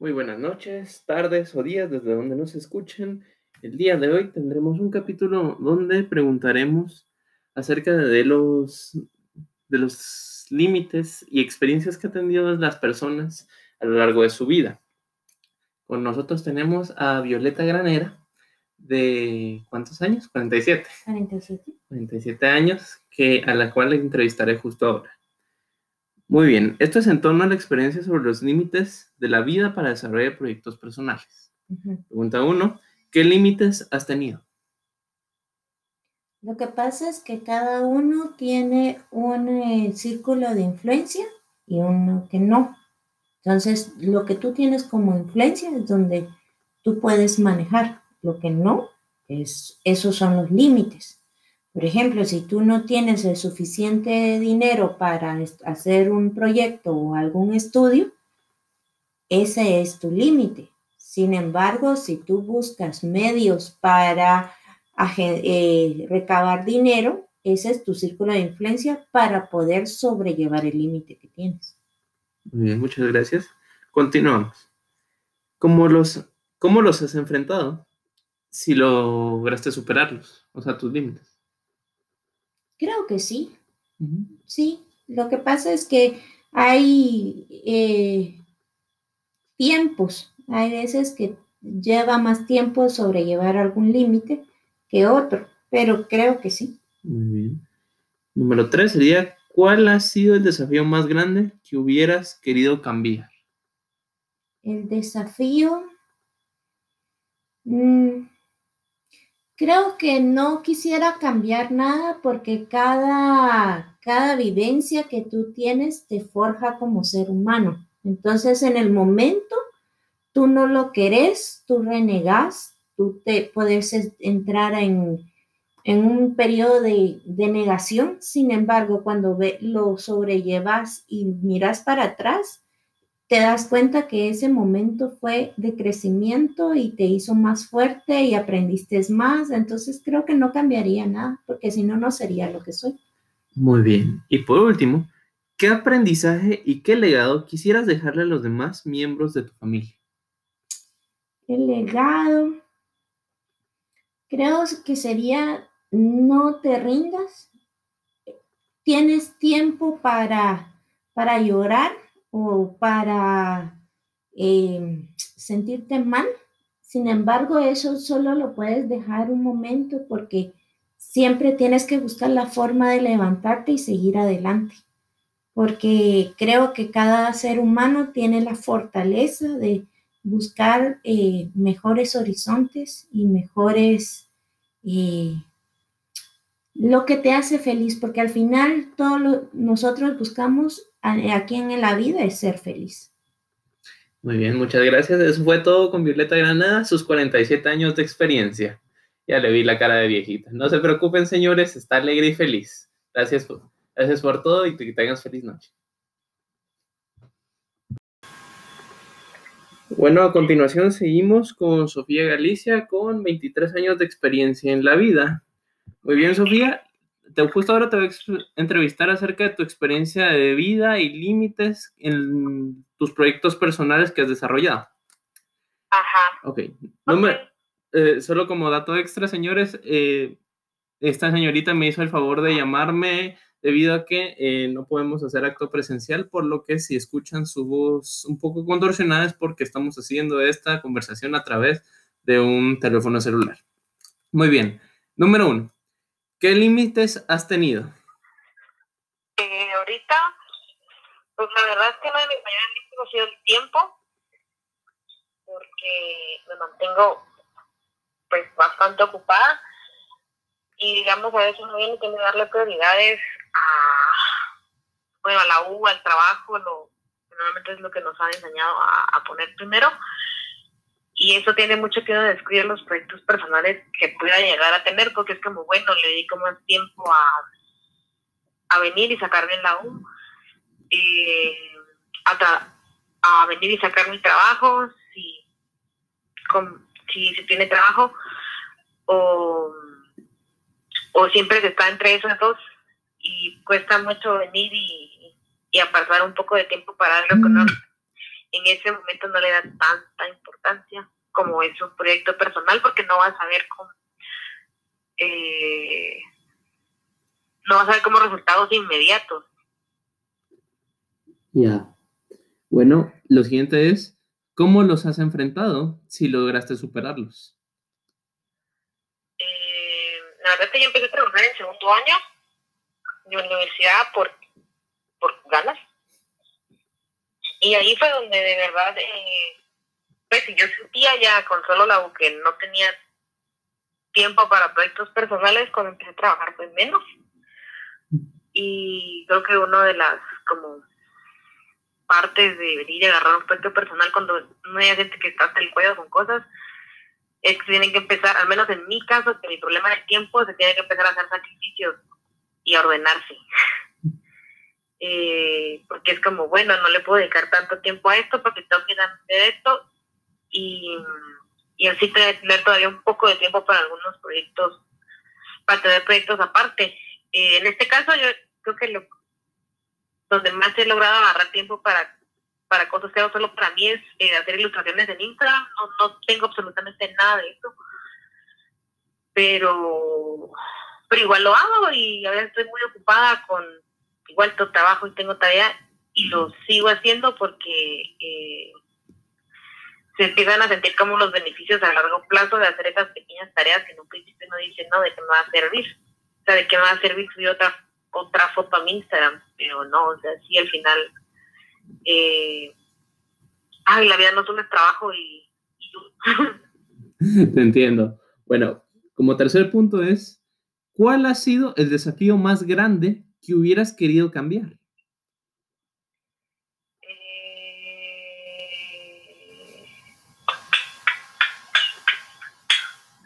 Muy buenas noches, tardes o días desde donde nos escuchen. El día de hoy tendremos un capítulo donde preguntaremos acerca de los, de los límites y experiencias que han tenido las personas a lo largo de su vida. Con nosotros tenemos a Violeta Granera, de ¿cuántos años? 47. 47. 47 años, que, a la cual le entrevistaré justo ahora. Muy bien, esto es en torno a la experiencia sobre los límites de la vida para desarrollar proyectos personales. Pregunta 1, ¿qué límites has tenido? Lo que pasa es que cada uno tiene un eh, círculo de influencia y uno que no. Entonces, lo que tú tienes como influencia es donde tú puedes manejar. Lo que no, es, esos son los límites. Por ejemplo, si tú no tienes el suficiente dinero para hacer un proyecto o algún estudio, ese es tu límite. Sin embargo, si tú buscas medios para eh, recabar dinero, ese es tu círculo de influencia para poder sobrellevar el límite que tienes. Muy bien, muchas gracias. Continuamos. ¿Cómo los, ¿Cómo los has enfrentado si lograste superarlos, o sea, tus límites? Creo que sí. Sí, lo que pasa es que hay eh, tiempos, hay veces que lleva más tiempo sobrellevar algún límite que otro, pero creo que sí. Muy bien. Número tres sería, ¿cuál ha sido el desafío más grande que hubieras querido cambiar? El desafío... Mm, Creo que no quisiera cambiar nada porque cada, cada vivencia que tú tienes te forja como ser humano. Entonces, en el momento, tú no lo querés, tú renegas, tú te puedes entrar en, un periodo de, de, negación. Sin embargo, cuando lo sobrellevas y miras para atrás, te das cuenta que ese momento fue de crecimiento y te hizo más fuerte y aprendiste más. Entonces creo que no cambiaría nada, porque si no, no sería lo que soy. Muy bien. Y por último, ¿qué aprendizaje y qué legado quisieras dejarle a los demás miembros de tu familia? El legado, creo que sería no te rindas. Tienes tiempo para, para llorar o para em, sentirte mal. Sin embargo, eso solo lo puedes dejar un momento porque siempre tienes que buscar la forma de levantarte y seguir adelante. Porque creo que cada ser humano tiene la fortaleza de buscar eh, mejores horizontes y mejores eh, lo que te hace feliz, porque al final todos nosotros buscamos aquí en la vida es ser feliz. Muy bien, muchas gracias. Eso fue todo con Violeta Granada, sus 47 años de experiencia. Ya le vi la cara de viejita. No se preocupen, señores, está alegre y feliz. Gracias por, gracias por todo y que tengas feliz noche. Bueno, a continuación seguimos con Sofía Galicia con 23 años de experiencia en la vida. Muy bien, Sofía. Te, justo ahora te voy a entrevistar acerca de tu experiencia de vida y límites en tus proyectos personales que has desarrollado. Ajá. Ok. Eh, solo como dato extra, señores, eh, esta señorita me hizo el favor de llamarme debido a que eh, no podemos hacer acto presencial, por lo que si escuchan su voz un poco contorsionada es porque estamos haciendo esta conversación a través de un teléfono celular. Muy bien. Número uno. ¿Qué límites has tenido? Eh, ahorita, pues la verdad es que uno de mis mayores límites ha sido el tiempo, porque me mantengo pues bastante ocupada y digamos a veces uno viene que darle prioridades a, bueno, a la U, al trabajo, lo, normalmente es lo que nos han enseñado a poner primero y eso tiene mucho que ver descuidar los proyectos personales que pueda llegar a tener, porque es como, bueno, le dedico más tiempo a, a venir y sacar bien la U, eh, a, venir y sacar mi trabajo, si, si, si tiene trabajo, o, o siempre se está entre esos dos y cuesta mucho venir y, y apartar un poco de tiempo para darle con en ese momento no le da tanta importancia como es un proyecto personal porque no vas a ver cómo eh, no vas a ver como resultados inmediatos. Ya. Bueno, lo siguiente es, ¿cómo los has enfrentado si lograste superarlos? Eh, la verdad es que yo empecé a trabajar en segundo año de universidad por, por ganas. Y ahí fue donde de verdad, eh, pues yo sentía ya con solo la que no tenía tiempo para proyectos personales, cuando empecé a trabajar pues menos. Y creo que una de las como partes de venir y agarrar un proyecto personal cuando no hay gente que está hasta el con cosas, es que tienen que empezar, al menos en mi caso, que mi problema del tiempo, se tiene que empezar a hacer sacrificios y a ordenarse. Eh, porque es como, bueno, no le puedo dedicar tanto tiempo a esto porque tengo que hacer esto y, y así tener todavía un poco de tiempo para algunos proyectos, para tener proyectos aparte. Eh, en este caso yo creo que lo donde más he logrado agarrar tiempo para, para cosas que hago solo para mí es eh, hacer ilustraciones en Instagram. No, no tengo absolutamente nada de eso. Pero, pero igual lo hago y a veces estoy muy ocupada con igual todo trabajo y tengo tarea y lo sigo haciendo porque eh, se empiezan a sentir como los beneficios a largo plazo de hacer esas pequeñas tareas que en un principio no dicen, no, de qué me va a servir. O sea, de qué me va a servir subir otra, otra foto a mi Instagram, pero no, o sea, sí al final, eh, ay, la vida no solo es trabajo y, Te entiendo. Bueno, como tercer punto es, ¿cuál ha sido el desafío más grande que hubieras querido cambiar?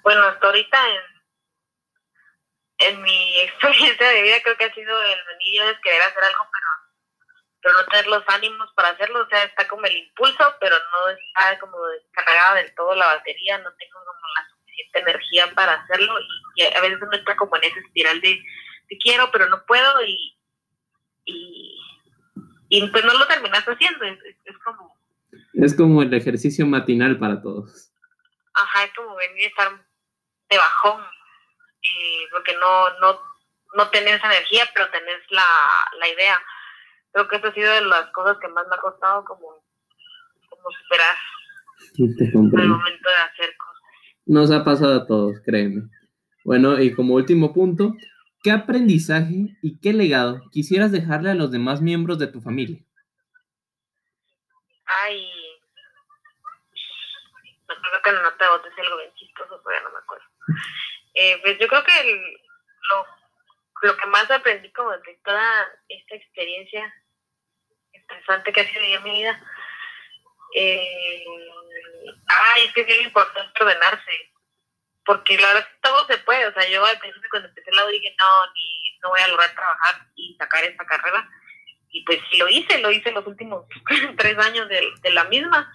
Bueno, hasta ahorita en, en mi experiencia de vida creo que ha sido el venir de querer hacer algo, pero, pero no tener los ánimos para hacerlo. O sea, está como el impulso, pero no está como descargada del todo la batería, no tengo como la suficiente energía para hacerlo y, a veces uno está como en esa espiral de te quiero, pero no puedo y, y, y pues no lo terminas haciendo. Es, es, como... Es como el ejercicio matinal para todos. Ajá, es como venir y estar de bajón, eh, porque no, no, no tenés energía, pero tenés la, la idea. Creo que eso ha sido de las cosas que más me ha costado como, como superar el momento de hacer cosas. Nos ha pasado a todos, créeme. Bueno, y como último punto, ¿qué aprendizaje y qué legado quisieras dejarle a los demás miembros de tu familia? Ay, me acuerdo que no te botes algo bien chistoso, pero ya no me acuerdo. Eh, pues yo creo que lo, lo que más aprendí como de toda esta experiencia interesante que ha sido en mi vida, eh, ay, es que es bien importante ordenarse, porque la verdad es que todo se puede, o sea, yo al principio cuando empecé la dije, no, ni, no voy a lograr trabajar y sacar esta carrera, y pues sí lo hice, lo hice los últimos tres años de, de la misma.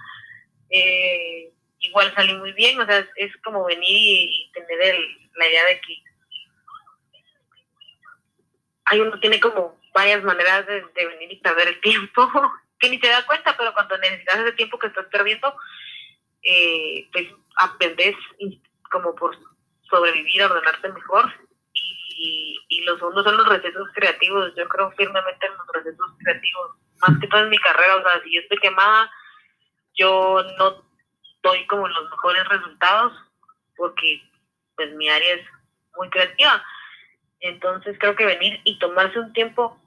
Eh, igual salí muy bien, o sea, es, como venir y tener la idea de que hay uno tiene como varias maneras de, venir y perder el tiempo, que ni te da cuenta, pero cuando necesitas ese tiempo que estás perdiendo, eh, pues aprendes como por sobrevivir, ordenarte mejor. Y, y los segundos son los recesos creativos. Yo creo firmemente en los recesos creativos. Más que todo en mi carrera, o sea, si yo estoy quemada, yo no doy como los mejores resultados porque pues mi área es muy creativa. Entonces creo que venir y tomarse un tiempo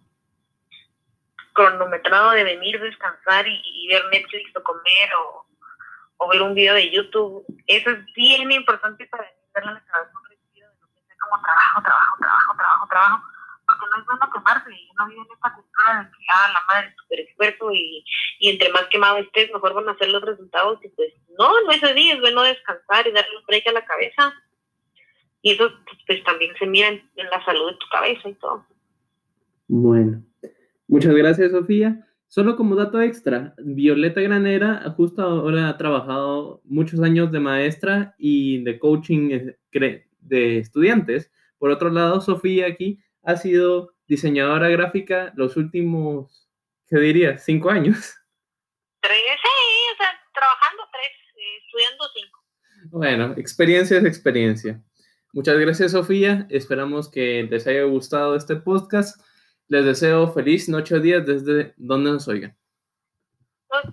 cronometrado de venir, descansar y, ver Netflix o comer o, ver un video de YouTube, eso es bien importante para ver la cabeza un de no pensar como trabajo, trabajo, trabajo, trabajo, trabajo porque no es bueno quemarse, uno vive en esta cultura de que, ah, la madre súper esfuerzo y, y entre más quemado estés, mejor van a ser los resultados, y pues no, no es así, es bueno descansar y darle un break a la cabeza, y eso pues también se mira en, la salud de tu cabeza y todo. Bueno, muchas gracias Sofía. Solo como dato extra, Violeta Granera justo ahora ha trabajado muchos años de maestra y de coaching eh, de estudiantes. Por otro lado, Sofía aquí ha sido diseñadora gráfica los últimos, ¿qué diría? ¿Cinco años? Tres, sí, o sea, trabajando tres, eh, estudiando cinco. Bueno, experiencia es experiencia. Muchas gracias, Sofía. Esperamos que les haya gustado este podcast. Les deseo feliz noche o día desde donde nos oigan.